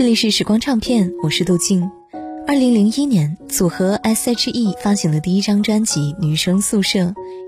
这里是时光唱片，我是杜静。二零零一年，组合 S.H.E 发行了第一张专辑《女生宿舍》，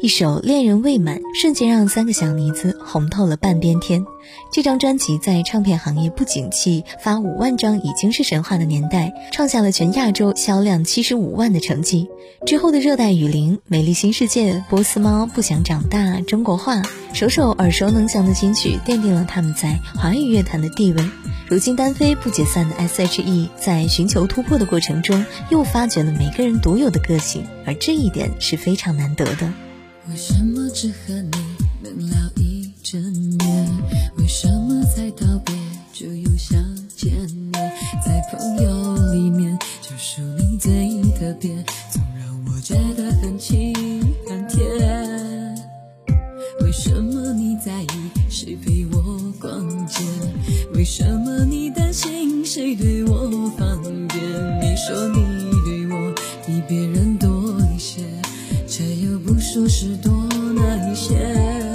一首《恋人未满》，瞬间让三个小妮子红透了半边天。这张专辑在唱片行业不景气、发五万张已经是神话的年代，创下了全亚洲销量七十五万的成绩。之后的《热带雨林》《美丽新世界》《波斯猫》《不想长大》《中国话》，首首耳熟能详的金曲，奠定了他们在华语乐坛的地位。如今单飞不解散的 S.H.E，在寻求突破的过程中，又发掘了每个人独有的个性，而这一点是非常难得的。为什么只和你能聊一整年？为什么才道别就又想见你？在朋友里面，就数你最特别，总让我觉得很亲谁对我方便？你说你对我比别人多一些，却又不说是多哪一些。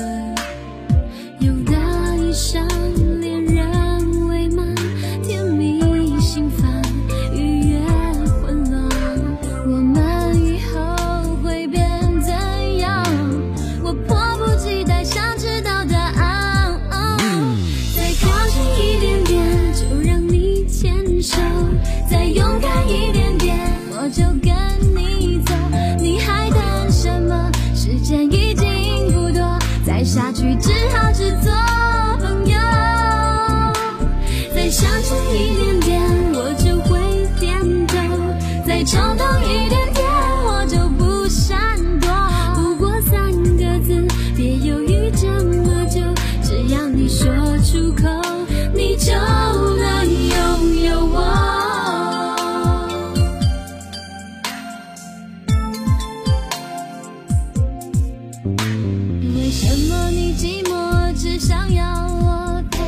再冲动一点点，我就不闪躲。不过三个字，别犹豫这么久，只要你说出口，你就能拥有我。为什么你寂寞只想要我陪？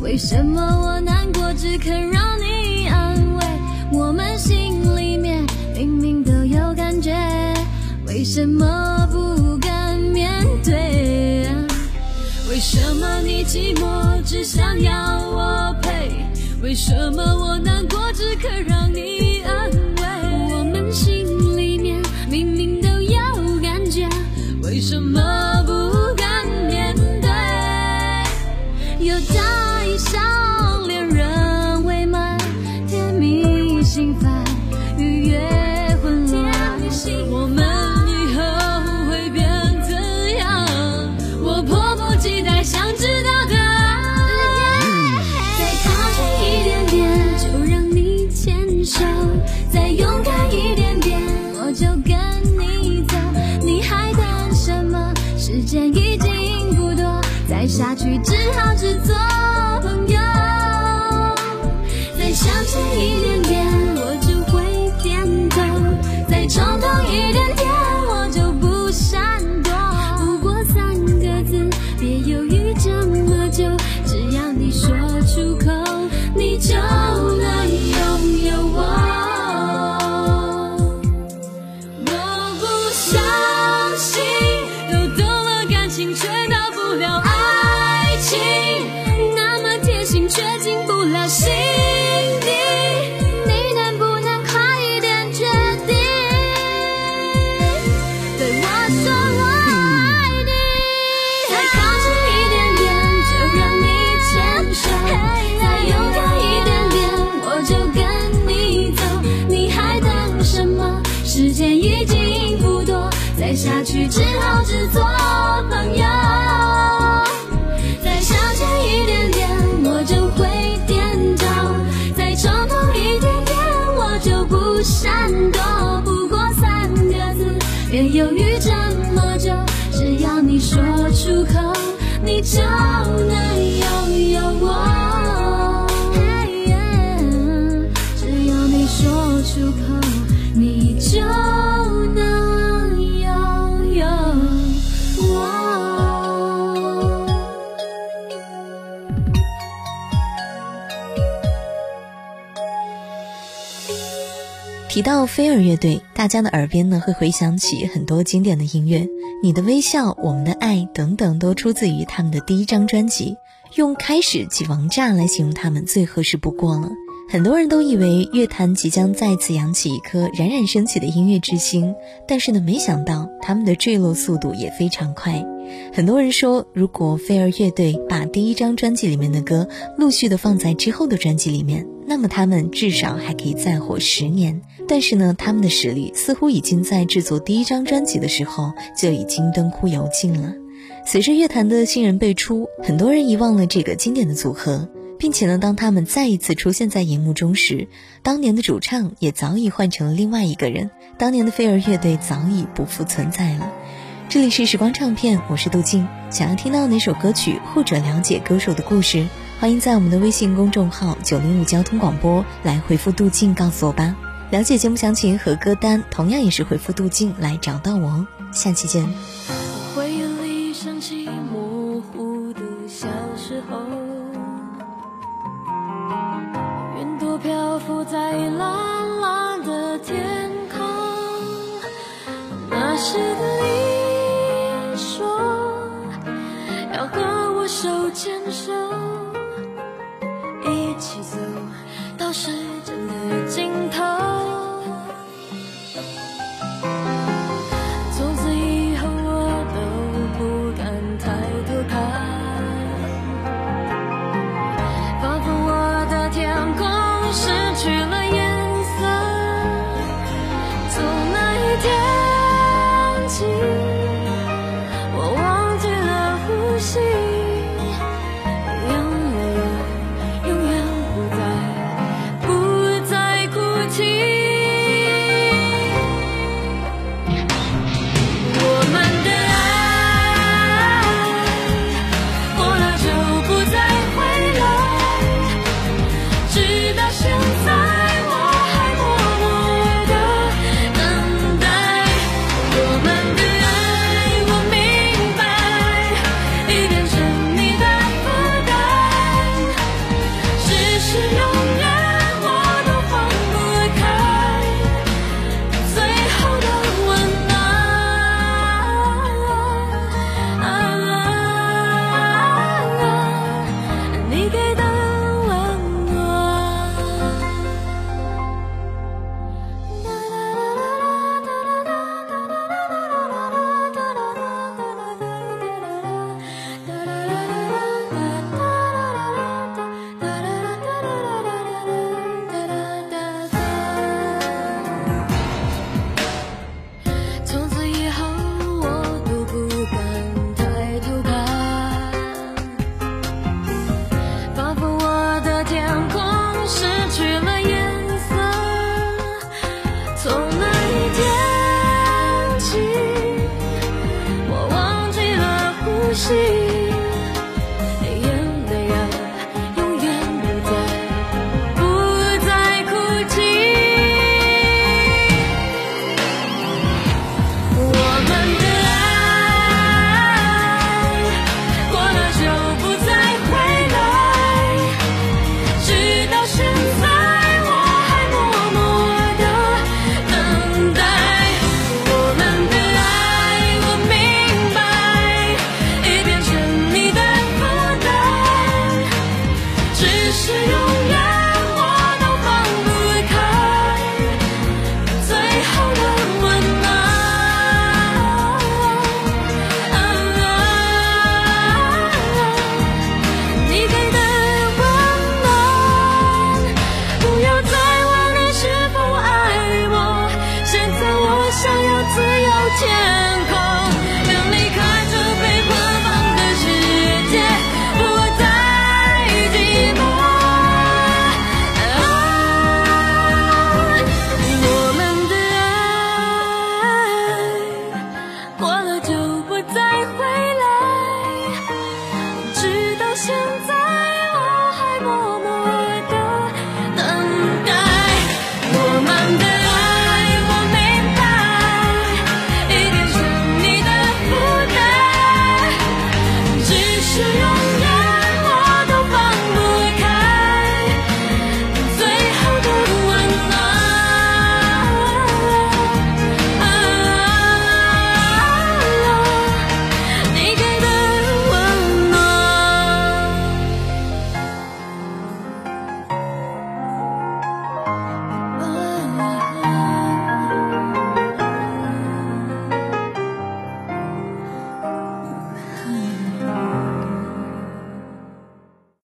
为什么我难过只肯让你什么不敢面对啊？为什么你寂寞只想要我陪？为什么我难爱，下去只好只做朋友。再向前一点点，我就会点头；再冲动一点提到飞儿乐队，大家的耳边呢会回想起很多经典的音乐，《你的微笑》《我们的爱》等等，都出自于他们的第一张专辑。用“开始即王炸”来形容他们最合适不过了。很多人都以为乐坛即将再次扬起一颗冉冉升起的音乐之星，但是呢，没想到他们的坠落速度也非常快。很多人说，如果飞儿乐队把第一张专辑里面的歌陆续的放在之后的专辑里面，那么他们至少还可以再火十年。但是呢，他们的实力似乎已经在制作第一张专辑的时候就已经灯枯油尽了。随着乐坛的新人辈出，很多人遗忘了这个经典的组合。并且呢，当他们再一次出现在荧幕中时，当年的主唱也早已换成了另外一个人，当年的飞儿乐队早已不复存在了。这里是时光唱片，我是杜静。想要听到哪首歌曲或者了解歌手的故事，欢迎在我们的微信公众号“九零五交通广播”来回复杜静告诉我吧。了解节目详情和歌单，同样也是回复杜静来找到我哦。下期见。回忆里想起模糊的小时候。云朵漂浮在蓝蓝的天空，那时的你说要和我手牵手，一起走到时间的尽头。